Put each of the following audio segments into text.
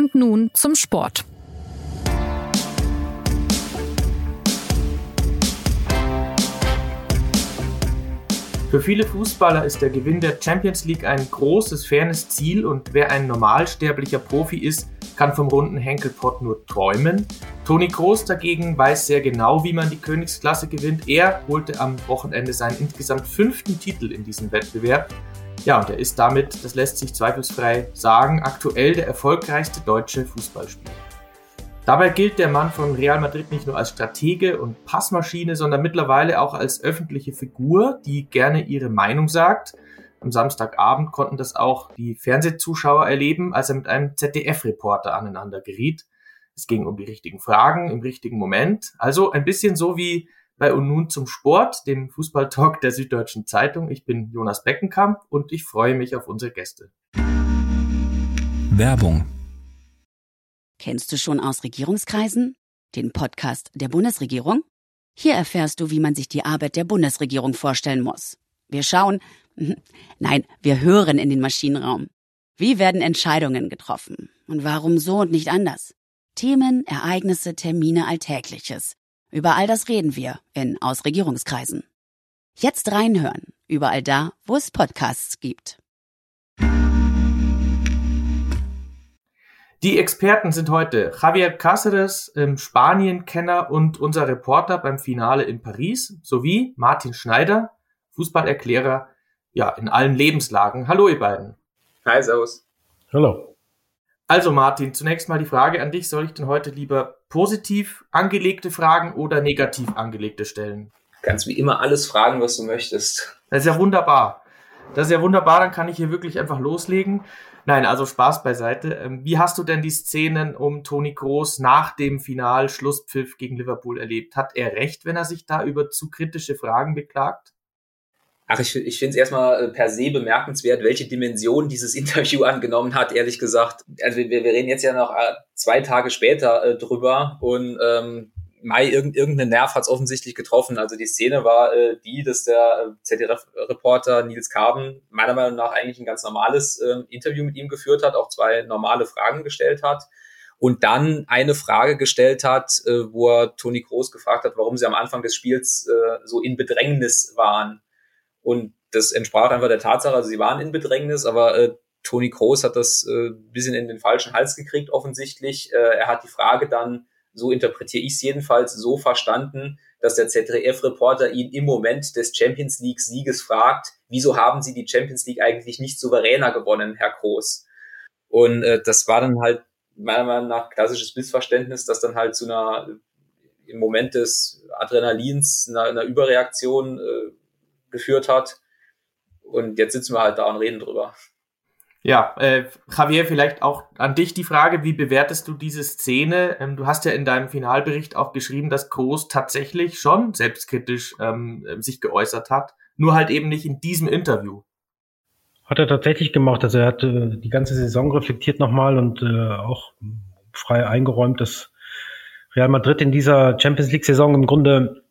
Und nun zum Sport. Für viele Fußballer ist der Gewinn der Champions League ein großes, fernes Ziel und wer ein normalsterblicher Profi ist, kann vom runden Henkelpott nur träumen. Toni Kroos dagegen weiß sehr genau, wie man die Königsklasse gewinnt. Er holte am Wochenende seinen insgesamt fünften Titel in diesem Wettbewerb. Ja, und er ist damit, das lässt sich zweifelsfrei sagen, aktuell der erfolgreichste deutsche Fußballspieler. Dabei gilt der Mann von Real Madrid nicht nur als Stratege und Passmaschine, sondern mittlerweile auch als öffentliche Figur, die gerne ihre Meinung sagt. Am Samstagabend konnten das auch die Fernsehzuschauer erleben, als er mit einem ZDF-Reporter aneinander geriet. Es ging um die richtigen Fragen im richtigen Moment. Also ein bisschen so wie bei Und nun zum Sport, dem Fußballtalk der Süddeutschen Zeitung. Ich bin Jonas Beckenkamp und ich freue mich auf unsere Gäste. Werbung Kennst du schon aus Regierungskreisen? Den Podcast der Bundesregierung? Hier erfährst du, wie man sich die Arbeit der Bundesregierung vorstellen muss. Wir schauen, nein, wir hören in den Maschinenraum. Wie werden Entscheidungen getroffen? Und warum so und nicht anders? Themen, Ereignisse, Termine, Alltägliches. Über all das reden wir in Aus Regierungskreisen. Jetzt reinhören, überall da, wo es Podcasts gibt. Die Experten sind heute Javier Cáceres, ähm, Spanien-Kenner und unser Reporter beim Finale in Paris, sowie Martin Schneider, Fußballerklärer, ja, in allen Lebenslagen. Hallo, ihr beiden. Hi, servus. Hallo. Also, Martin, zunächst mal die Frage an dich. Soll ich denn heute lieber positiv angelegte Fragen oder negativ angelegte stellen? Kannst wie immer alles fragen, was du möchtest. Das ist ja wunderbar. Das ist ja wunderbar, dann kann ich hier wirklich einfach loslegen. Nein, also Spaß beiseite. Ähm, wie hast du denn die Szenen um Toni Groß nach dem Final Schlusspfiff gegen Liverpool erlebt? Hat er recht, wenn er sich da über zu kritische Fragen beklagt? Ach, ich, ich finde es erstmal äh, per se bemerkenswert, welche Dimension dieses Interview angenommen hat, ehrlich gesagt. Also wir, wir reden jetzt ja noch äh, zwei Tage später äh, drüber und ähm, Mai irgend, irgendeinen Nerv hat es offensichtlich getroffen. Also die Szene war äh, die, dass der äh, ZDF-Reporter Nils Karben meiner Meinung nach eigentlich ein ganz normales äh, Interview mit ihm geführt hat, auch zwei normale Fragen gestellt hat und dann eine Frage gestellt hat, äh, wo er Toni Groß gefragt hat, warum sie am Anfang des Spiels äh, so in Bedrängnis waren. Und das entsprach einfach der Tatsache, also sie waren in Bedrängnis, aber äh, Toni Kroos hat das äh, bisschen in den falschen Hals gekriegt offensichtlich. Äh, er hat die Frage dann so interpretiere ich es jedenfalls, so verstanden, dass der ZDF-Reporter ihn im Moment des Champions League-Sieges fragt, wieso haben Sie die Champions League eigentlich nicht souveräner gewonnen, Herr Groß? Und äh, das war dann halt meiner Meinung nach klassisches Missverständnis, das dann halt zu einer im Moment des Adrenalins, einer, einer Überreaktion äh, geführt hat. Und jetzt sitzen wir halt da und reden drüber. Ja, äh, Javier, vielleicht auch an dich die Frage, wie bewertest du diese Szene? Ähm, du hast ja in deinem Finalbericht auch geschrieben, dass Groß tatsächlich schon selbstkritisch ähm, sich geäußert hat, nur halt eben nicht in diesem Interview. Hat er tatsächlich gemacht. Also er hat äh, die ganze Saison reflektiert nochmal und äh, auch frei eingeräumt, dass Real Madrid in dieser Champions League-Saison im Grunde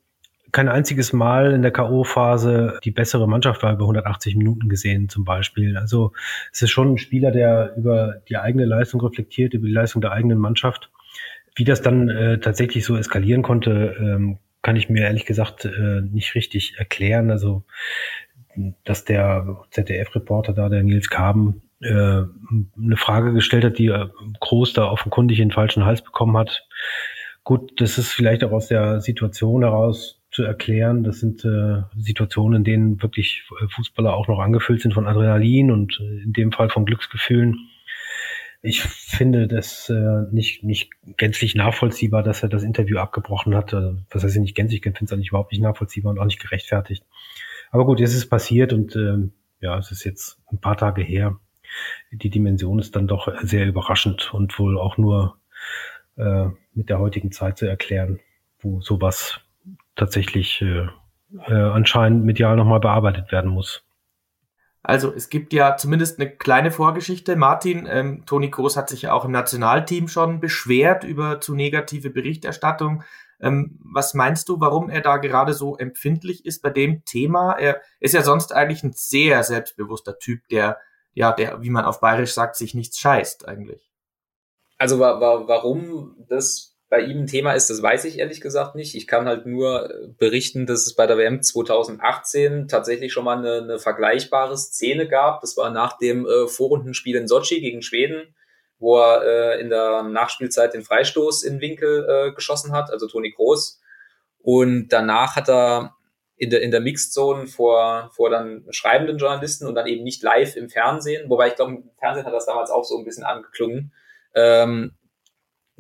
kein einziges Mal in der K.O.-Phase die bessere Mannschaft war über 180 Minuten gesehen zum Beispiel. Also es ist schon ein Spieler, der über die eigene Leistung reflektiert, über die Leistung der eigenen Mannschaft. Wie das dann äh, tatsächlich so eskalieren konnte, ähm, kann ich mir ehrlich gesagt äh, nicht richtig erklären. Also dass der ZDF-Reporter da, der Nils Kaben, äh, eine Frage gestellt hat, die äh, Groß da offenkundig den falschen Hals bekommen hat. Gut, das ist vielleicht auch aus der Situation heraus zu erklären. Das sind äh, Situationen, in denen wirklich äh, Fußballer auch noch angefüllt sind von Adrenalin und äh, in dem Fall von Glücksgefühlen. Ich finde das äh, nicht, nicht gänzlich nachvollziehbar, dass er das Interview abgebrochen hat. Also, was heißt nicht gänzlich? Ich finde es eigentlich überhaupt nicht nachvollziehbar und auch nicht gerechtfertigt. Aber gut, jetzt ist es passiert und äh, ja, es ist jetzt ein paar Tage her. Die Dimension ist dann doch sehr überraschend und wohl auch nur äh, mit der heutigen Zeit zu erklären, wo sowas tatsächlich äh, äh, anscheinend medial nochmal bearbeitet werden muss. Also es gibt ja zumindest eine kleine Vorgeschichte. Martin, ähm, Toni Kroos hat sich ja auch im Nationalteam schon beschwert über zu negative Berichterstattung. Ähm, was meinst du, warum er da gerade so empfindlich ist bei dem Thema? Er ist ja sonst eigentlich ein sehr selbstbewusster Typ, der, ja, der, wie man auf Bayerisch sagt, sich nichts scheißt eigentlich. Also wa wa warum das bei ihm ein Thema ist, das weiß ich ehrlich gesagt nicht. Ich kann halt nur berichten, dass es bei der WM 2018 tatsächlich schon mal eine, eine vergleichbare Szene gab. Das war nach dem äh, Vorrundenspiel in Sochi gegen Schweden, wo er äh, in der Nachspielzeit den Freistoß in Winkel äh, geschossen hat, also Toni Groß. Und danach hat er in der, in der Mixed Zone vor, vor dann schreibenden Journalisten und dann eben nicht live im Fernsehen, wobei ich glaube, im Fernsehen hat das damals auch so ein bisschen angeklungen, ähm,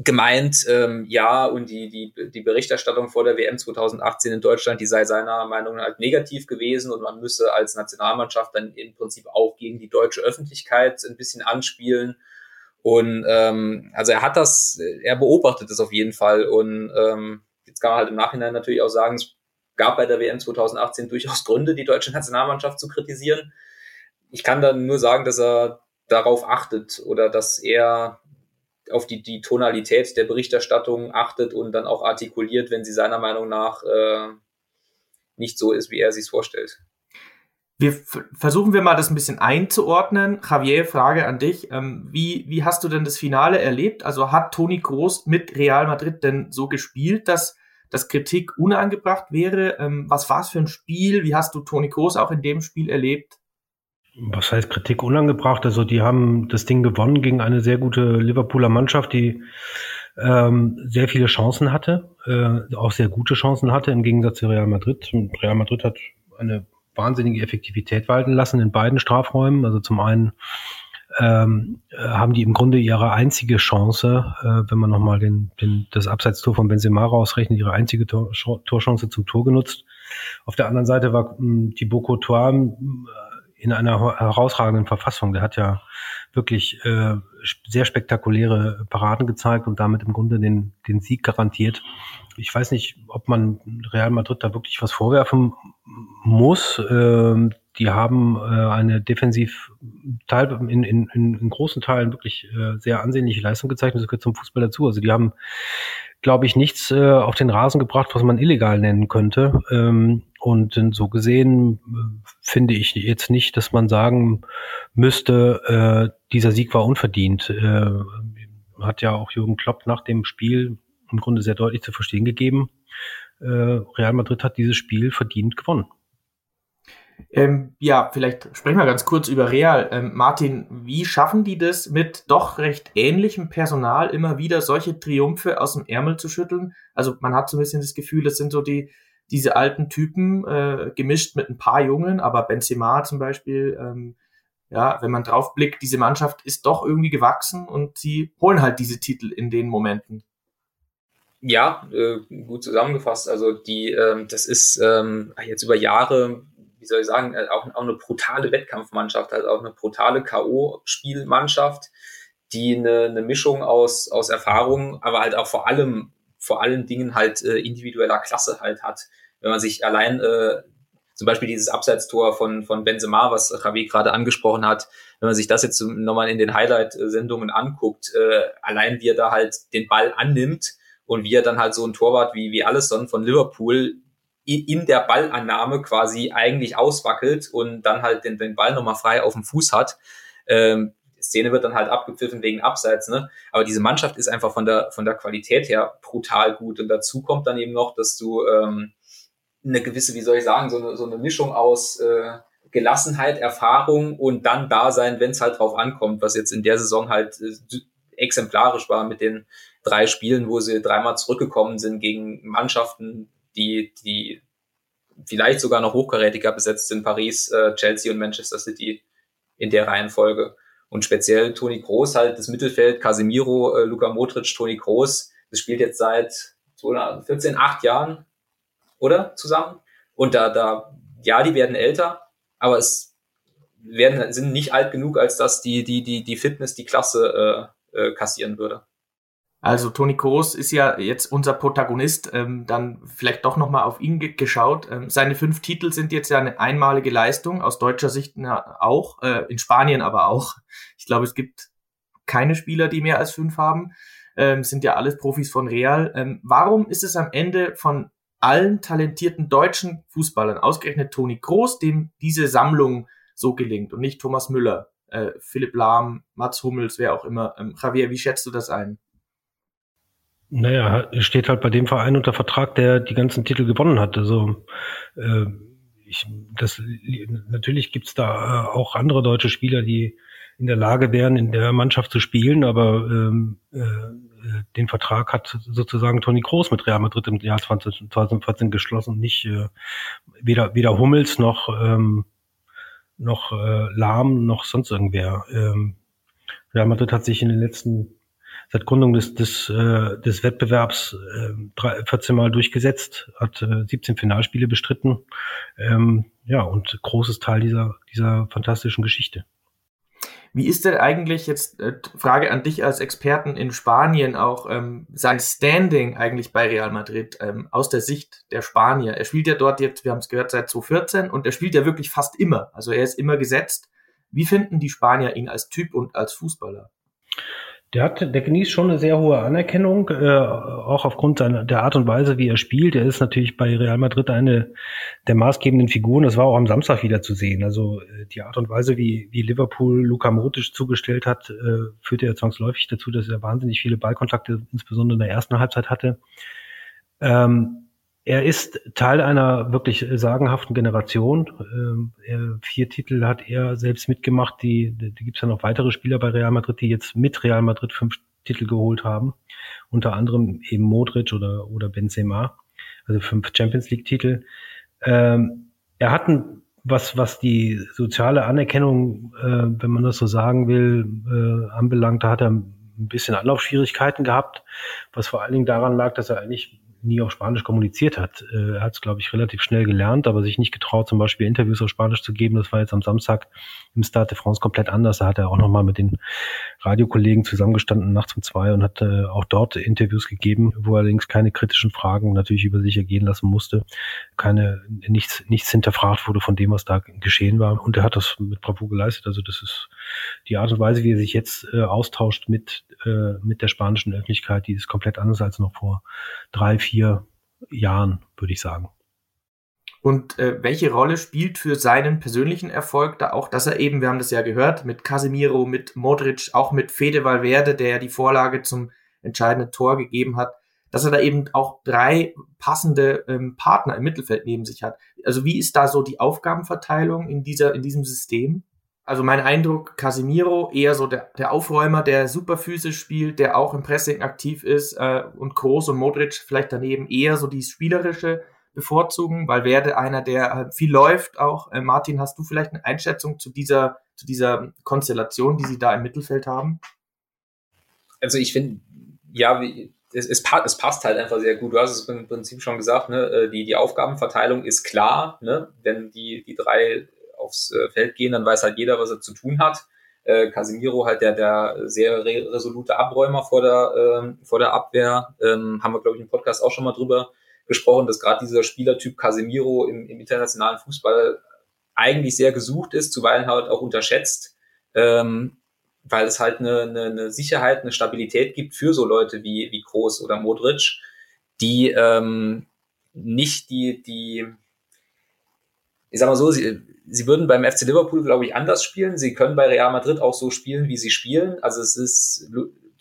gemeint, ähm, ja, und die, die, die Berichterstattung vor der WM 2018 in Deutschland, die sei seiner Meinung nach negativ gewesen und man müsse als Nationalmannschaft dann im Prinzip auch gegen die deutsche Öffentlichkeit ein bisschen anspielen. Und ähm, also er hat das, er beobachtet es auf jeden Fall. Und ähm, jetzt kann man halt im Nachhinein natürlich auch sagen, es gab bei der WM 2018 durchaus Gründe, die deutsche Nationalmannschaft zu kritisieren. Ich kann dann nur sagen, dass er darauf achtet oder dass er auf die, die Tonalität der Berichterstattung achtet und dann auch artikuliert, wenn sie seiner Meinung nach äh, nicht so ist, wie er sich vorstellt. Wir versuchen wir mal das ein bisschen einzuordnen. Javier, Frage an dich. Ähm, wie, wie hast du denn das Finale erlebt? Also hat Toni Kroos mit Real Madrid denn so gespielt, dass dass Kritik unangebracht wäre. Ähm, was war es für ein Spiel? Wie hast du Toni Kroos auch in dem Spiel erlebt? Was heißt Kritik unangebracht? Also die haben das Ding gewonnen gegen eine sehr gute Liverpooler Mannschaft, die ähm, sehr viele Chancen hatte, äh, auch sehr gute Chancen hatte im Gegensatz zu Real Madrid. Real Madrid hat eine wahnsinnige Effektivität walten lassen in beiden Strafräumen. Also zum einen ähm, äh, haben die im Grunde ihre einzige Chance, äh, wenn man nochmal den, den, das Abseitstor von Benzema rausrechnet, ihre einzige Tor, Torchance zum Tor genutzt. Auf der anderen Seite war ähm, Thibaut Courtois äh, in einer herausragenden Verfassung. Der hat ja wirklich äh, sehr spektakuläre Paraden gezeigt und damit im Grunde den, den Sieg garantiert. Ich weiß nicht, ob man Real Madrid da wirklich was vorwerfen muss. Ähm, die haben äh, eine defensiv Teil in, in, in großen Teilen wirklich äh, sehr ansehnliche Leistung gezeigt. Das gehört zum Fußball dazu. Also die haben, glaube ich, nichts äh, auf den Rasen gebracht, was man illegal nennen könnte. Ähm, und so gesehen äh, finde ich jetzt nicht, dass man sagen müsste, äh, dieser Sieg war unverdient. Äh, hat ja auch Jürgen Klopp nach dem Spiel im Grunde sehr deutlich zu verstehen gegeben. Äh, Real Madrid hat dieses Spiel verdient gewonnen. Ähm, ja, vielleicht sprechen wir ganz kurz über Real. Ähm, Martin, wie schaffen die das mit doch recht ähnlichem Personal immer wieder solche Triumphe aus dem Ärmel zu schütteln? Also man hat so ein bisschen das Gefühl, das sind so die diese alten Typen äh, gemischt mit ein paar Jungen, aber Benzema zum Beispiel, ähm, ja, wenn man drauf blickt, diese Mannschaft ist doch irgendwie gewachsen und sie holen halt diese Titel in den Momenten. Ja, äh, gut zusammengefasst. Also die, ähm, das ist ähm, jetzt über Jahre wie soll ich sagen, äh, auch, auch eine brutale Wettkampfmannschaft, halt auch eine brutale K.O.-Spielmannschaft, die eine, eine Mischung aus, aus Erfahrung, aber halt auch vor allem, vor allen Dingen halt äh, individueller Klasse halt hat. Wenn man sich allein äh, zum Beispiel dieses Abseitstor von, von Benzema, was Javi gerade angesprochen hat, wenn man sich das jetzt nochmal in den Highlight-Sendungen anguckt, äh, allein wie er da halt den Ball annimmt und wie er dann halt so ein Torwart wie, wie Allison von Liverpool in der Ballannahme quasi eigentlich auswackelt und dann halt den, den Ball nochmal frei auf dem Fuß hat. Ähm, die Szene wird dann halt abgepfiffen wegen Abseits, ne? Aber diese Mannschaft ist einfach von der, von der Qualität her brutal gut. Und dazu kommt dann eben noch, dass du ähm, eine gewisse, wie soll ich sagen, so eine, so eine Mischung aus äh, Gelassenheit, Erfahrung und dann da sein, wenn es halt drauf ankommt, was jetzt in der Saison halt äh, exemplarisch war mit den drei Spielen, wo sie dreimal zurückgekommen sind gegen Mannschaften, die, die vielleicht sogar noch hochkarätiger besetzt sind, Paris, äh, Chelsea und Manchester City in der Reihenfolge. Und speziell Toni Kroos halt das Mittelfeld, Casemiro, äh, Luka Modric, Toni Kroos, das spielt jetzt seit 14, acht Jahren, oder? Zusammen. Und da, da, ja, die werden älter, aber es werden, sind nicht alt genug, als dass die, die, die, die Fitness, die Klasse äh, äh, kassieren würde. Also Toni Kroos ist ja jetzt unser Protagonist, ähm, dann vielleicht doch nochmal auf ihn ge geschaut. Ähm, seine fünf Titel sind jetzt ja eine einmalige Leistung, aus deutscher Sicht auch, äh, in Spanien aber auch. Ich glaube, es gibt keine Spieler, die mehr als fünf haben. Ähm, sind ja alles Profis von Real. Ähm, warum ist es am Ende von allen talentierten deutschen Fußballern, ausgerechnet Toni Kroos, dem diese Sammlung so gelingt und nicht Thomas Müller? äh, Philipp Lahm, Mats Hummels, wer auch immer. Ähm, Javier, wie schätzt du das ein? Naja, steht halt bei dem Verein unter Vertrag, der die ganzen Titel gewonnen hat. Also äh, ich, das, natürlich gibt's da äh, auch andere deutsche Spieler, die in der Lage wären, in der Mannschaft zu spielen, aber ähm, äh, den Vertrag hat sozusagen Toni Kroos mit Real Madrid im Jahr 2014 geschlossen, nicht äh, weder, weder Hummels noch ähm, noch äh, Lahm noch sonst irgendwer. Ähm, Real Madrid hat sich in den letzten seit Gründung des, des, äh, des Wettbewerbs äh, 14 Mal durchgesetzt, hat äh, 17 Finalspiele bestritten. Ähm, ja, und großes Teil dieser, dieser fantastischen Geschichte. Wie ist denn eigentlich jetzt äh, Frage an dich als Experten in Spanien auch ähm, sein Standing eigentlich bei Real Madrid ähm, aus der Sicht der Spanier? Er spielt ja dort jetzt, wir haben es gehört, seit 2014 und er spielt ja wirklich fast immer. Also er ist immer gesetzt. Wie finden die Spanier ihn als Typ und als Fußballer? Der hat, der genießt schon eine sehr hohe Anerkennung, äh, auch aufgrund seiner, der Art und Weise, wie er spielt. Er ist natürlich bei Real Madrid eine der maßgebenden Figuren. Das war auch am Samstag wieder zu sehen. Also äh, die Art und Weise, wie, wie Liverpool Luka Modric zugestellt hat, äh, führte ja zwangsläufig dazu, dass er wahnsinnig viele Ballkontakte, insbesondere in der ersten Halbzeit hatte. Ähm, er ist Teil einer wirklich sagenhaften Generation. Ähm, vier Titel hat er selbst mitgemacht. Die, die gibt es ja noch weitere Spieler bei Real Madrid, die jetzt mit Real Madrid fünf Titel geholt haben. Unter anderem eben Modric oder, oder Benzema. Also fünf Champions League Titel. Ähm, er hat ein, was, was die soziale Anerkennung, äh, wenn man das so sagen will, äh, anbelangt, da hat er ein bisschen Anlaufschwierigkeiten gehabt, was vor allen Dingen daran lag, dass er eigentlich nie auf Spanisch kommuniziert hat. Äh, er hat es, glaube ich, relativ schnell gelernt, aber sich nicht getraut, zum Beispiel Interviews auf Spanisch zu geben. Das war jetzt am Samstag im Stade de France komplett anders. Da hat er auch nochmal mit den Radiokollegen zusammengestanden nachts um zwei und hat äh, auch dort Interviews gegeben, wo er allerdings keine kritischen Fragen natürlich über sich ergehen lassen musste. Keine, nichts, nichts hinterfragt wurde von dem, was da geschehen war. Und er hat das mit Bravo geleistet. Also das ist die Art und Weise, wie er sich jetzt äh, austauscht mit, äh, mit der spanischen Öffentlichkeit, die ist komplett anders als noch vor drei, vier Jahren, würde ich sagen. Und äh, welche Rolle spielt für seinen persönlichen Erfolg da auch, dass er eben, wir haben das ja gehört, mit Casemiro, mit Modric, auch mit Fede Valverde, der ja die Vorlage zum entscheidenden Tor gegeben hat, dass er da eben auch drei passende ähm, Partner im Mittelfeld neben sich hat. Also wie ist da so die Aufgabenverteilung in dieser in diesem System? Also mein Eindruck, Casemiro eher so der, der Aufräumer, der super physisch spielt, der auch im Pressing aktiv ist äh, und Groß und Modric vielleicht daneben eher so die spielerische bevorzugen, weil werde einer, der äh, viel läuft auch. Äh, Martin, hast du vielleicht eine Einschätzung zu dieser, zu dieser Konstellation, die sie da im Mittelfeld haben? Also ich finde, ja, wie, es, es, es, passt halt einfach sehr gut. Du hast es im Prinzip schon gesagt, ne? Äh, die, die Aufgabenverteilung ist klar, ne? wenn die, die drei aufs äh, Feld gehen, dann weiß halt jeder, was er zu tun hat. Äh, Casemiro halt der, der sehr re resolute Abräumer vor der, ähm, vor der Abwehr. Ähm, haben wir, glaube ich, im Podcast auch schon mal drüber gesprochen, dass gerade dieser Spielertyp Casemiro im, im internationalen Fußball eigentlich sehr gesucht ist, zuweilen halt auch unterschätzt, ähm, weil es halt eine, eine, eine Sicherheit, eine Stabilität gibt für so Leute wie, wie Kroos oder Modric, die ähm, nicht die, die, ich sag mal so, sie, sie würden beim FC Liverpool, glaube ich, anders spielen. Sie können bei Real Madrid auch so spielen, wie sie spielen. Also es ist,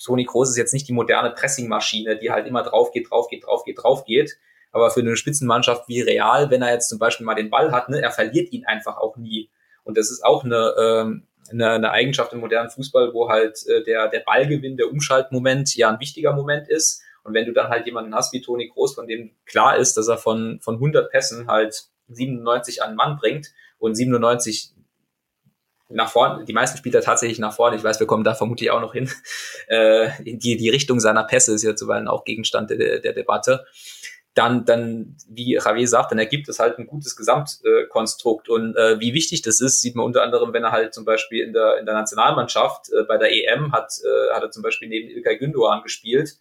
Toni Kroos ist jetzt nicht die moderne Pressingmaschine, die halt immer drauf geht, drauf geht, drauf geht, drauf geht. Aber für eine Spitzenmannschaft wie Real, wenn er jetzt zum Beispiel mal den Ball hat, ne, er verliert ihn einfach auch nie. Und das ist auch eine, ähm, eine, eine Eigenschaft im modernen Fußball, wo halt äh, der, der Ballgewinn, der Umschaltmoment ja ein wichtiger Moment ist. Und wenn du dann halt jemanden hast wie Toni Kroos, von dem klar ist, dass er von, von 100 Pässen halt 97 an Mann bringt und 97 nach vorne, die meisten Spieler tatsächlich nach vorne, ich weiß, wir kommen da vermutlich auch noch hin, äh, die, die Richtung seiner Pässe ist ja zuweilen auch Gegenstand der, der Debatte, dann, dann, wie Javier sagt, dann ergibt es halt ein gutes Gesamtkonstrukt. und äh, wie wichtig das ist, sieht man unter anderem, wenn er halt zum Beispiel in der, in der Nationalmannschaft äh, bei der EM hat, äh, hat er zum Beispiel neben Ilkay Gündoğan gespielt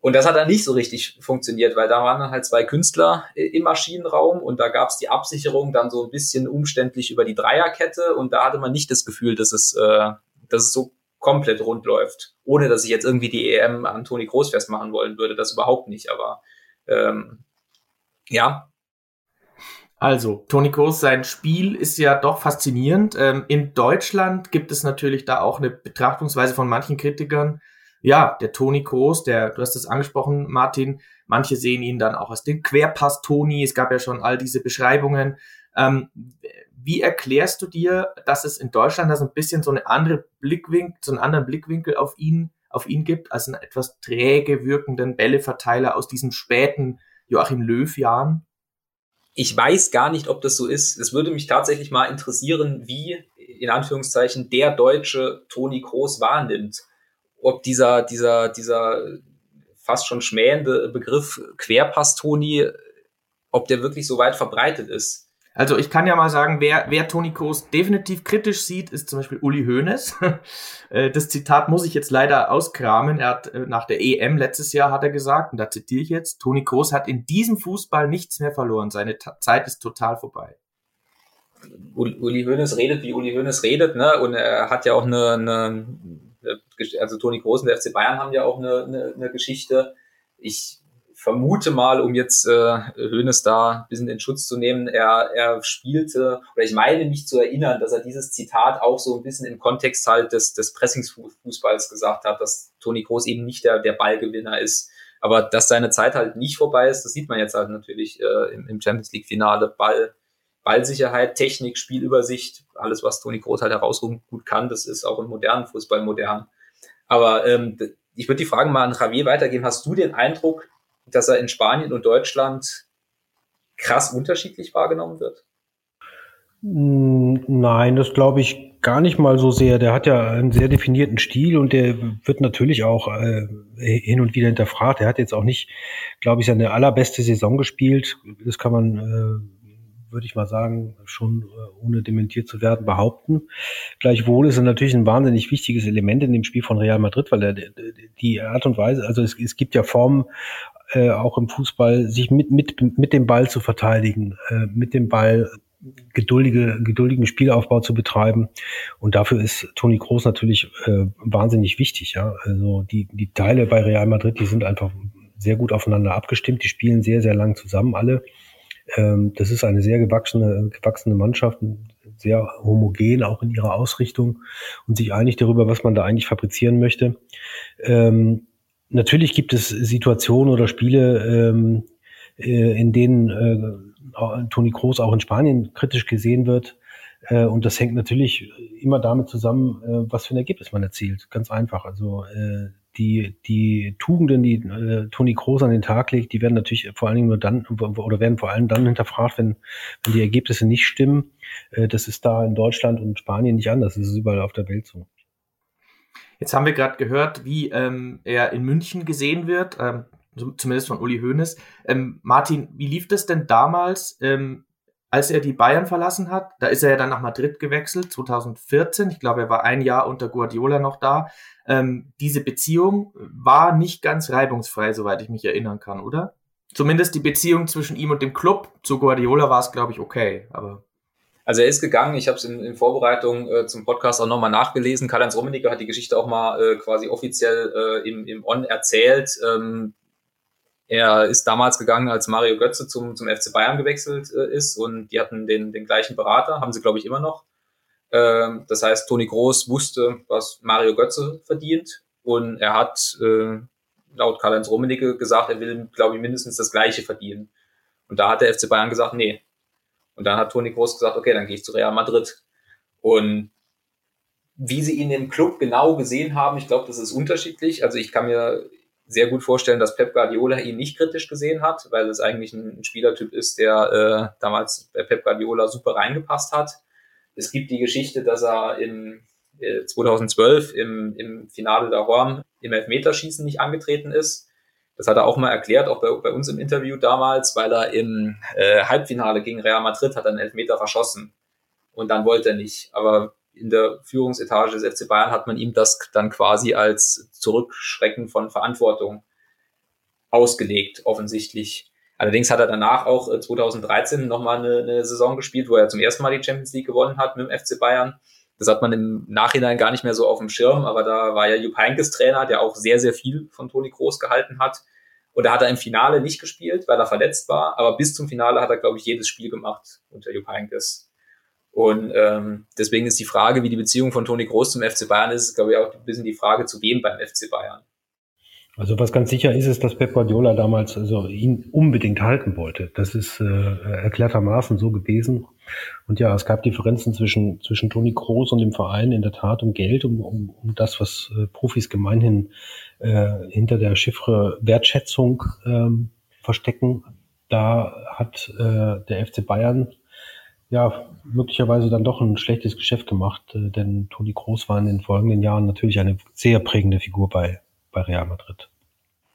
und das hat dann nicht so richtig funktioniert, weil da waren dann halt zwei Künstler im Maschinenraum und da gab es die Absicherung dann so ein bisschen umständlich über die Dreierkette und da hatte man nicht das Gefühl, dass es, äh, dass es so komplett rund läuft. Ohne dass ich jetzt irgendwie die EM an Toni Groß festmachen wollen würde, das überhaupt nicht, aber ähm, ja. Also, Toni Kroos, sein Spiel ist ja doch faszinierend. Ähm, in Deutschland gibt es natürlich da auch eine Betrachtungsweise von manchen Kritikern. Ja, der Toni Kroos, der, du hast es angesprochen, Martin, manche sehen ihn dann auch als den Querpass-Toni. Es gab ja schon all diese Beschreibungen. Ähm, wie erklärst du dir, dass es in Deutschland da so ein bisschen so eine andere Blickwinkel, so einen anderen Blickwinkel auf ihn, auf ihn gibt, als einen etwas träge wirkenden Bälleverteiler aus diesen späten Joachim Löw-Jahren? Ich weiß gar nicht, ob das so ist. Es würde mich tatsächlich mal interessieren, wie in Anführungszeichen der deutsche Toni Kroos wahrnimmt. Ob dieser, dieser, dieser fast schon schmähende Begriff Querpass-Toni, ob der wirklich so weit verbreitet ist. Also ich kann ja mal sagen, wer, wer Toni Kroos definitiv kritisch sieht, ist zum Beispiel Uli Hoeneß. Äh, das Zitat muss ich jetzt leider auskramen. Er hat äh, nach der EM letztes Jahr hat er gesagt, und da zitiere ich jetzt, Toni Kroos hat in diesem Fußball nichts mehr verloren. Seine Ta Zeit ist total vorbei. Uli Hoeneß redet, wie Uli Hoeneß redet, ne? Und er hat ja auch eine, eine also Toni Kroos und der FC Bayern haben ja auch eine, eine, eine Geschichte. Ich vermute mal, um jetzt äh, Hönes da ein bisschen in Schutz zu nehmen, er, er spielte, oder ich meine mich zu erinnern, dass er dieses Zitat auch so ein bisschen im Kontext halt des, des Pressingsfußballs gesagt hat, dass Toni Kroos eben nicht der, der Ballgewinner ist. Aber dass seine Zeit halt nicht vorbei ist, das sieht man jetzt halt natürlich äh, im, im Champions League-Finale. Ball, Ballsicherheit, Technik, Spielübersicht, alles, was Toni Kroos halt herausragend gut kann, das ist auch im modernen Fußball modern. Aber ähm, ich würde die Frage mal an Javier weitergeben. Hast du den Eindruck, dass er in Spanien und Deutschland krass unterschiedlich wahrgenommen wird? Nein, das glaube ich gar nicht mal so sehr. Der hat ja einen sehr definierten Stil und der wird natürlich auch äh, hin und wieder hinterfragt. Er hat jetzt auch nicht, glaube ich, seine allerbeste Saison gespielt. Das kann man, äh, würde ich mal sagen, schon äh, ohne dementiert zu werden, behaupten. Gleichwohl ist er natürlich ein wahnsinnig wichtiges Element in dem Spiel von Real Madrid, weil er die Art und Weise, also es, es gibt ja Formen äh, auch im Fußball, sich mit, mit, mit dem Ball zu verteidigen, äh, mit dem Ball geduldige, geduldigen Spielaufbau zu betreiben. Und dafür ist Toni Kroos natürlich äh, wahnsinnig wichtig. Ja? Also die, die Teile bei Real Madrid, die sind einfach sehr gut aufeinander abgestimmt. Die spielen sehr, sehr lang zusammen alle. Ähm, das ist eine sehr gewachsene, gewachsene Mannschaft, sehr homogen auch in ihrer Ausrichtung und sich einig darüber, was man da eigentlich fabrizieren möchte. Ähm, natürlich gibt es Situationen oder Spiele, ähm, äh, in denen äh, Toni Kroos auch in Spanien kritisch gesehen wird. Äh, und das hängt natürlich immer damit zusammen, äh, was für ein Ergebnis man erzielt. Ganz einfach. Also die, die Tugenden, die äh, Toni Kroos an den Tag legt, die werden natürlich vor allen Dingen nur dann oder werden vor allem dann hinterfragt, wenn, wenn die Ergebnisse nicht stimmen. Äh, das ist da in Deutschland und Spanien nicht anders. Das ist überall auf der Welt so. Jetzt haben wir gerade gehört, wie ähm, er in München gesehen wird, ähm, zumindest von Uli Hoeneß. Ähm, Martin, wie lief das denn damals, ähm, als er die Bayern verlassen hat? Da ist er ja dann nach Madrid gewechselt, 2014. Ich glaube, er war ein Jahr unter Guardiola noch da. Ähm, diese Beziehung war nicht ganz reibungsfrei, soweit ich mich erinnern kann, oder? Zumindest die Beziehung zwischen ihm und dem Club. Zu Guardiola war es, glaube ich, okay, aber also er ist gegangen, ich habe es in, in, Vorbereitung äh, zum Podcast auch nochmal nachgelesen. Karl-Heinz Rummenigge hat die Geschichte auch mal äh, quasi offiziell äh, im, im On erzählt. Ähm, er ist damals gegangen, als Mario Götze zum, zum FC Bayern gewechselt äh, ist und die hatten den, den gleichen Berater, haben sie glaube ich immer noch. Ähm, das heißt, Toni Groß wusste, was Mario Götze verdient und er hat äh, laut Karl-Heinz Rummenigge gesagt, er will glaube ich mindestens das gleiche verdienen. Und da hat der FC Bayern gesagt, nee, und dann hat Toni Groß gesagt, okay, dann gehe ich zu Real Madrid. Und wie sie ihn im Club genau gesehen haben, ich glaube, das ist unterschiedlich. Also ich kann mir sehr gut vorstellen, dass Pep Guardiola ihn nicht kritisch gesehen hat, weil es eigentlich ein, Spielertyp ist, der äh, damals bei Pep Guardiola super reingepasst hat. Es gibt die Geschichte, dass er in äh, 2012 im, im Finale der Horn im Elfmeterschießen nicht angetreten ist das hat er auch mal erklärt, auch bei, bei uns im Interview damals, weil er im äh, Halbfinale gegen Real Madrid hat einen Elfmeter verschossen. Und dann wollte er nicht. Aber in der Führungsetage des FC Bayern hat man ihm das dann quasi als Zurückschrecken von Verantwortung ausgelegt, offensichtlich. Allerdings hat er danach auch 2013 nochmal eine, eine Saison gespielt, wo er zum ersten Mal die Champions League gewonnen hat mit dem FC Bayern. Das hat man im Nachhinein gar nicht mehr so auf dem Schirm, aber da war ja Jupp Heynckes Trainer, der auch sehr, sehr viel von Toni Groß gehalten hat. Und da hat er im Finale nicht gespielt, weil er verletzt war. Aber bis zum Finale hat er, glaube ich, jedes Spiel gemacht unter Jupp Heynckes. Und ähm, deswegen ist die Frage, wie die Beziehung von Toni Groß zum FC Bayern ist, glaube ich, auch ein bisschen die Frage, zu wem beim FC Bayern. Also was ganz sicher ist, ist, dass Pep Guardiola damals also ihn unbedingt halten wollte. Das ist äh, erklärtermaßen so gewesen. Und ja, es gab Differenzen zwischen zwischen Toni Kroos und dem Verein in der Tat um Geld, um, um, um das, was äh, Profis gemeinhin äh, hinter der Chiffre Wertschätzung ähm, verstecken. Da hat äh, der FC Bayern ja, möglicherweise dann doch ein schlechtes Geschäft gemacht, äh, denn Toni Kroos war in den folgenden Jahren natürlich eine sehr prägende Figur bei, bei Real Madrid.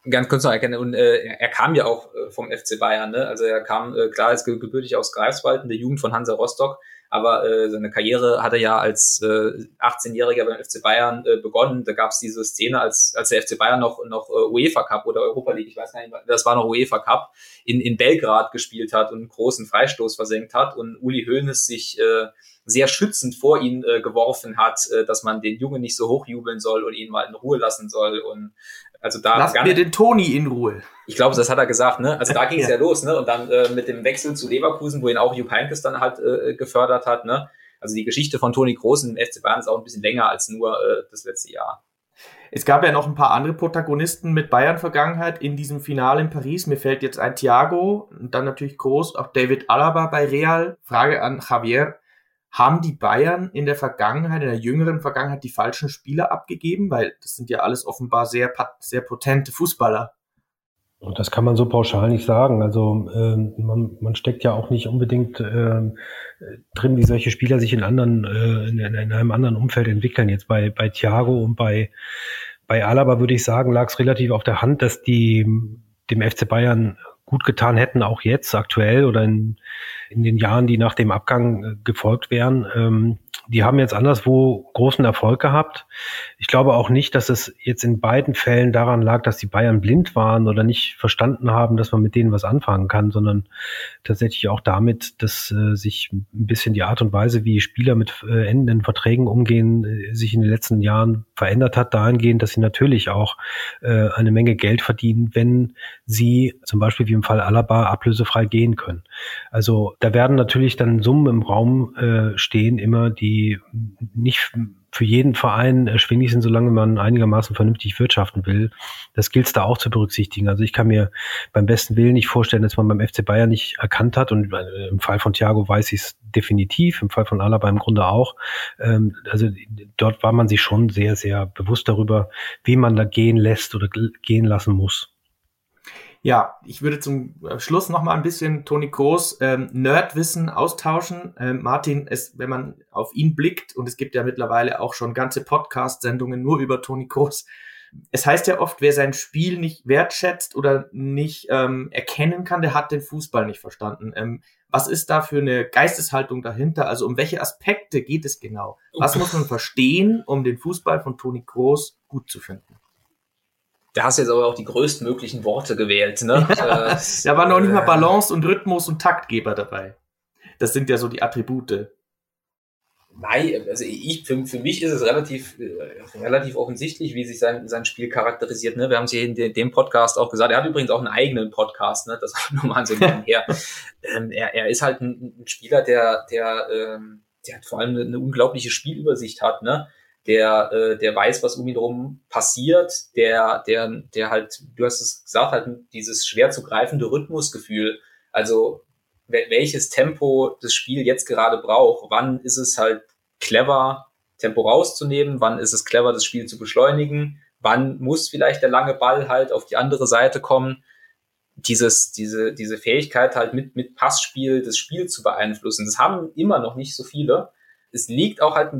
Ganz kurz noch erkennen, und äh, er kam ja auch äh, vom FC Bayern, ne? Also er kam äh, klar als gebürtig aus Greifswald in der Jugend von Hansa Rostock, aber äh, seine Karriere hat er ja als äh, 18-Jähriger beim FC Bayern äh, begonnen. Da gab es diese Szene, als, als der FC Bayern noch, noch äh, UEFA Cup oder Europa League, ich weiß gar nicht, das war noch UEFA Cup, in, in Belgrad gespielt hat und einen großen Freistoß versenkt hat und Uli Hoeneß sich äh, sehr schützend vor ihn äh, geworfen hat, äh, dass man den Jungen nicht so hochjubeln soll und ihn mal in Ruhe lassen soll. Und also da Lass mir den Toni in Ruhe. Ich glaube, das hat er gesagt, ne? Also da ging es ja. ja. los, ne? Und dann äh, mit dem Wechsel zu Leverkusen, wo ihn auch Jupp Heynckes dann halt äh, gefördert hat, ne? Also die Geschichte von Toni Groß im FC Bayern ist auch ein bisschen länger als nur äh, das letzte Jahr. Es gab ja noch ein paar andere Protagonisten mit Bayern-Vergangenheit in diesem Finale in Paris. Mir fällt jetzt ein Thiago und dann natürlich groß auch David Alaba bei Real. Frage an Javier. Haben die Bayern in der Vergangenheit, in der jüngeren Vergangenheit, die falschen Spieler abgegeben? Weil das sind ja alles offenbar sehr, sehr potente Fußballer. Und das kann man so pauschal nicht sagen. Also ähm, man, man steckt ja auch nicht unbedingt ähm, drin, wie solche Spieler sich in anderen, äh, in, in, einem anderen Umfeld entwickeln. Jetzt bei, bei Thiago und bei, bei Alaba würde ich sagen, lag es relativ auf der Hand, dass die dem FC Bayern gut getan hätten, auch jetzt aktuell oder in, in den Jahren, die nach dem Abgang äh, gefolgt wären. Ähm, die haben jetzt anderswo großen Erfolg gehabt. Ich glaube auch nicht, dass es jetzt in beiden Fällen daran lag, dass die Bayern blind waren oder nicht verstanden haben, dass man mit denen was anfangen kann, sondern tatsächlich auch damit, dass äh, sich ein bisschen die Art und Weise, wie Spieler mit äh, endenden Verträgen umgehen, äh, sich in den letzten Jahren verändert hat, dahingehend, dass sie natürlich auch äh, eine Menge Geld verdienen, wenn sie zum Beispiel wie im Fall Alaba ablösefrei gehen können. Also da werden natürlich dann Summen im Raum äh, stehen, immer die nicht für jeden Verein erschwinglich sind, solange man einigermaßen vernünftig wirtschaften will. Das gilt es da auch zu berücksichtigen. Also ich kann mir beim besten Willen nicht vorstellen, dass man beim FC Bayern nicht erkannt hat und äh, im Fall von Thiago weiß ich es definitiv, im Fall von Alaba im Grunde auch. Ähm, also dort war man sich schon sehr, sehr bewusst darüber, wie man da gehen lässt oder gehen lassen muss. Ja, ich würde zum äh, Schluss noch mal ein bisschen Toni Groß ähm, Nerdwissen austauschen. Ähm, Martin, es, wenn man auf ihn blickt, und es gibt ja mittlerweile auch schon ganze Podcast-Sendungen nur über Toni Groß, es heißt ja oft, wer sein Spiel nicht wertschätzt oder nicht ähm, erkennen kann, der hat den Fußball nicht verstanden. Ähm, was ist da für eine Geisteshaltung dahinter? Also um welche Aspekte geht es genau? Was muss man verstehen, um den Fußball von Toni Groß gut zu finden? Da hast du jetzt aber auch die größtmöglichen Worte gewählt, ne? Ja, äh, da war noch nicht mal äh, Balance und Rhythmus und Taktgeber dabei. Das sind ja so die Attribute. Nein, also ich, für, für mich ist es relativ, äh, relativ offensichtlich, wie sich sein, sein Spiel charakterisiert. Ne? Wir haben es hier in de, dem Podcast auch gesagt. Er hat übrigens auch einen eigenen Podcast, ne? das nur mal so nebenher. ähm, er, er ist halt ein, ein Spieler, der, der, ähm, der vor allem eine, eine unglaubliche Spielübersicht hat. Ne? Der, äh, der weiß, was um ihn herum passiert, der, der, der halt, du hast es gesagt, halt dieses schwer zu greifende Rhythmusgefühl. Also welches Tempo das Spiel jetzt gerade braucht, wann ist es halt clever, Tempo rauszunehmen, wann ist es clever, das Spiel zu beschleunigen, wann muss vielleicht der lange Ball halt auf die andere Seite kommen. Dieses, diese, diese Fähigkeit halt mit, mit Passspiel das Spiel zu beeinflussen, das haben immer noch nicht so viele. Es liegt auch halt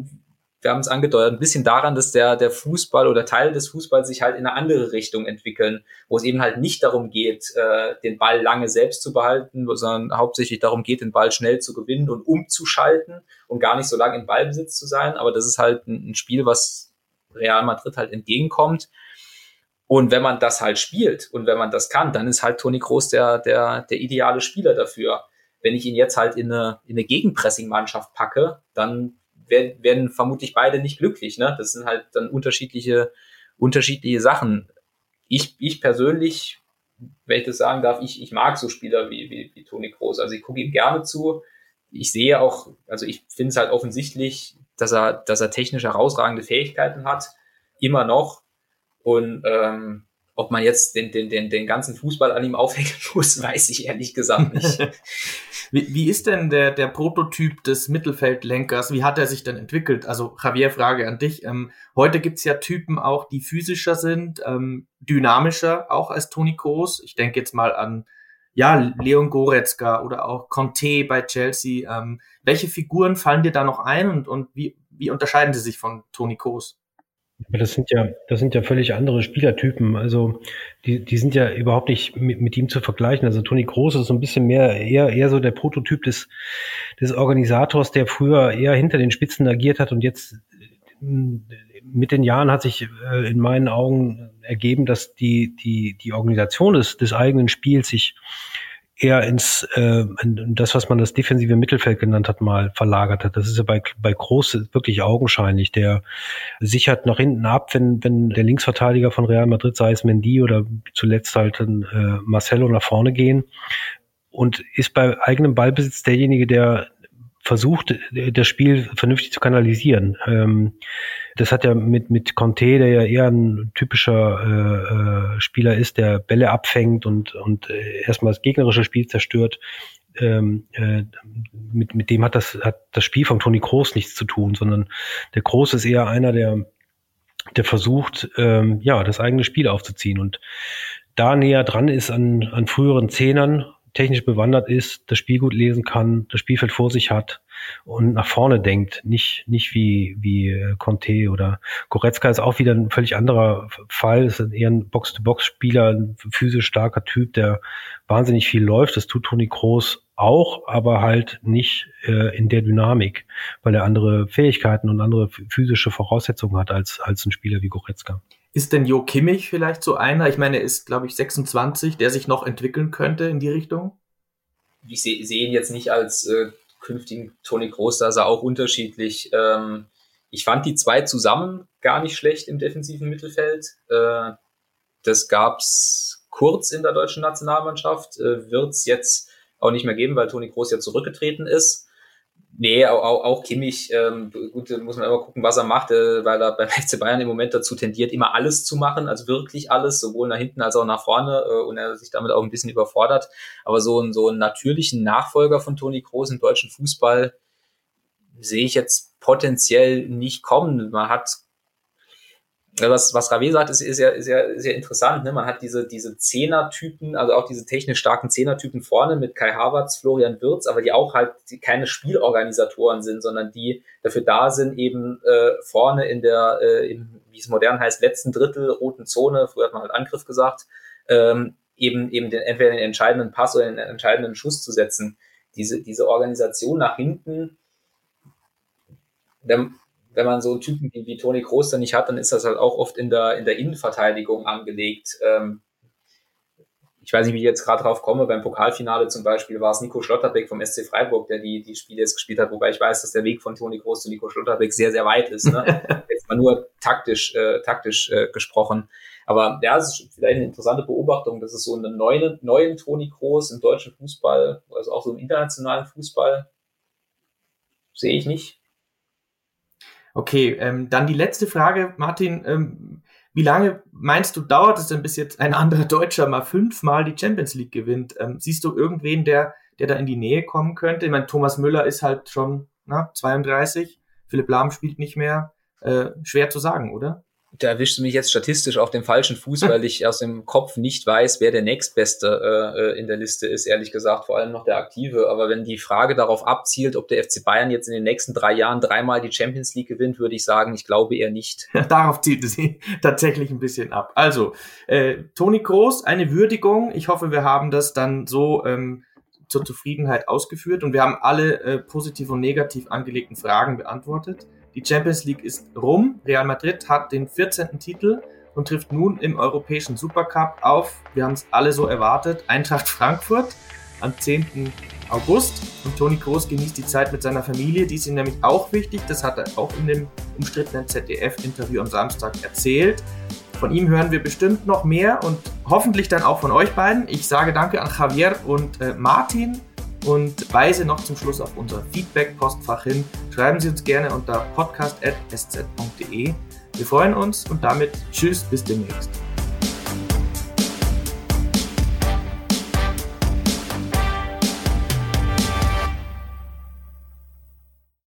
wir haben es angedeutet, ein bisschen daran, dass der, der Fußball oder Teile des Fußballs sich halt in eine andere Richtung entwickeln, wo es eben halt nicht darum geht, äh, den Ball lange selbst zu behalten, sondern hauptsächlich darum geht, den Ball schnell zu gewinnen und umzuschalten und gar nicht so lange in Ballbesitz zu sein. Aber das ist halt ein, ein Spiel, was Real Madrid halt entgegenkommt. Und wenn man das halt spielt und wenn man das kann, dann ist halt Toni Kroos der, der, der ideale Spieler dafür. Wenn ich ihn jetzt halt in eine, in eine Gegenpressing-Mannschaft packe, dann werden, werden vermutlich beide nicht glücklich. Ne? Das sind halt dann unterschiedliche, unterschiedliche Sachen. Ich, ich persönlich wenn ich das sagen darf, ich, ich mag so Spieler wie, wie, wie Toni Kroos. Also ich gucke ihm gerne zu. Ich sehe auch, also ich finde es halt offensichtlich, dass er, dass er technisch herausragende Fähigkeiten hat, immer noch. Und ähm, ob man jetzt den, den, den, den ganzen Fußball an ihm aufhängen muss, weiß ich ehrlich gesagt nicht. wie, wie ist denn der, der Prototyp des Mittelfeldlenkers? Wie hat er sich denn entwickelt? Also Javier, Frage an dich. Ähm, heute gibt's ja Typen auch, die physischer sind, ähm, dynamischer, auch als Toni Kroos. Ich denke jetzt mal an ja, Leon Goretzka oder auch Conte bei Chelsea. Ähm, welche Figuren fallen dir da noch ein und, und wie, wie unterscheiden sie sich von Toni Kroos? Aber das sind ja, das sind ja völlig andere Spielertypen. Also die, die sind ja überhaupt nicht mit, mit ihm zu vergleichen. Also Toni Groß ist so ein bisschen mehr eher eher so der Prototyp des des Organisators, der früher eher hinter den Spitzen agiert hat und jetzt mit den Jahren hat sich äh, in meinen Augen ergeben, dass die die die Organisation des des eigenen Spiels sich eher ins äh, das, was man das defensive Mittelfeld genannt hat, mal verlagert hat. Das ist ja bei, bei Groß wirklich augenscheinlich. Der sichert nach hinten ab, wenn, wenn der Linksverteidiger von Real Madrid, sei es Mendy oder zuletzt halt äh, Marcelo nach vorne gehen und ist bei eigenem Ballbesitz derjenige, der versucht, das Spiel vernünftig zu kanalisieren. Ähm, das hat ja mit, mit Conte, der ja eher ein typischer äh, äh, Spieler ist, der Bälle abfängt und, und äh, erstmal das gegnerische Spiel zerstört. Ähm, äh, mit, mit dem hat das, hat das Spiel von Toni Kroos nichts zu tun, sondern der Kroos ist eher einer, der, der versucht, ähm, ja, das eigene Spiel aufzuziehen und da näher dran ist an, an früheren Zehnern technisch bewandert ist, das Spiel gut lesen kann, das Spielfeld vor sich hat und nach vorne denkt, nicht, nicht wie, wie äh, Conte oder Goretzka ist auch wieder ein völlig anderer Fall, ist eher ein Box-to-Box-Spieler, ein physisch starker Typ, der wahnsinnig viel läuft, das tut Toni Kroos auch, aber halt nicht äh, in der Dynamik, weil er andere Fähigkeiten und andere physische Voraussetzungen hat als, als ein Spieler wie Goretzka. Ist denn Jo Kimmich vielleicht so einer? Ich meine, er ist, glaube ich, 26, der sich noch entwickeln könnte in die Richtung? Ich sehe seh ihn jetzt nicht als äh, künftigen Toni Groß, da ist er auch unterschiedlich. Ähm, ich fand die zwei zusammen gar nicht schlecht im defensiven Mittelfeld. Äh, das gab's kurz in der deutschen Nationalmannschaft, äh, wird es jetzt auch nicht mehr geben, weil Toni Groß ja zurückgetreten ist. Nee, auch, auch, auch Kimmich, ähm, gut, muss man immer gucken, was er macht, äh, weil er beim FC Bayern im Moment dazu tendiert, immer alles zu machen, also wirklich alles, sowohl nach hinten als auch nach vorne äh, und er sich damit auch ein bisschen überfordert. Aber so, so einen natürlichen Nachfolger von Toni Kroos im deutschen Fußball sehe ich jetzt potenziell nicht kommen. Man hat was, was Rave sagt, ist, ist, ja, ist ja sehr interessant. Ne? Man hat diese, diese Zehner-Typen, also auch diese technisch starken Zehner-Typen vorne mit Kai Havertz, Florian Wirz, aber die auch halt die keine Spielorganisatoren sind, sondern die dafür da sind, eben äh, vorne in der, äh, im, wie es modern heißt, letzten Drittel roten Zone, früher hat man halt Angriff gesagt, ähm, eben, eben den, entweder den entscheidenden Pass oder den entscheidenden Schuss zu setzen. Diese, diese Organisation nach hinten, der, wenn man so einen Typen wie, wie Toni Kroos dann nicht hat, dann ist das halt auch oft in der, in der Innenverteidigung angelegt. Ähm, ich weiß nicht, wie ich jetzt gerade drauf komme, beim Pokalfinale zum Beispiel war es Nico Schlotterbeck vom SC Freiburg, der die, die Spiele jetzt gespielt hat, wobei ich weiß, dass der Weg von Toni Kroos zu Nico Schlotterbeck sehr, sehr weit ist. Ne? jetzt mal nur taktisch, äh, taktisch äh, gesprochen. Aber ja, es ist vielleicht eine interessante Beobachtung, dass es so einen neuen, neuen Toni Kroos im deutschen Fußball, also auch so im internationalen Fußball, sehe ich nicht. Okay, ähm, dann die letzte Frage, Martin. Ähm, wie lange meinst du, dauert es denn, bis jetzt ein anderer Deutscher mal fünfmal die Champions League gewinnt? Ähm, siehst du irgendwen, der, der da in die Nähe kommen könnte? Ich meine, Thomas Müller ist halt schon na, 32, Philipp Lahm spielt nicht mehr. Äh, schwer zu sagen, oder? Da erwischst du mich jetzt statistisch auf dem falschen Fuß, weil ich aus dem Kopf nicht weiß, wer der nächstbeste äh, äh, in der Liste ist, ehrlich gesagt, vor allem noch der Aktive. Aber wenn die Frage darauf abzielt, ob der FC Bayern jetzt in den nächsten drei Jahren dreimal die Champions League gewinnt, würde ich sagen, ich glaube eher nicht. darauf zielt sie tatsächlich ein bisschen ab. Also, äh, Toni Kroos, eine Würdigung. Ich hoffe, wir haben das dann so ähm, zur Zufriedenheit ausgeführt und wir haben alle äh, positiv und negativ angelegten Fragen beantwortet. Die Champions League ist rum. Real Madrid hat den 14. Titel und trifft nun im europäischen Supercup auf, wir haben es alle so erwartet, Eintracht Frankfurt am 10. August. Und Toni Kroos genießt die Zeit mit seiner Familie. Die ist ihm nämlich auch wichtig. Das hat er auch in dem umstrittenen ZDF-Interview am Samstag erzählt. Von ihm hören wir bestimmt noch mehr und hoffentlich dann auch von euch beiden. Ich sage danke an Javier und äh, Martin und weise noch zum Schluss auf unser Feedback-Postfach hin. Schreiben Sie uns gerne unter podcast.sz.de. Wir freuen uns und damit tschüss, bis demnächst.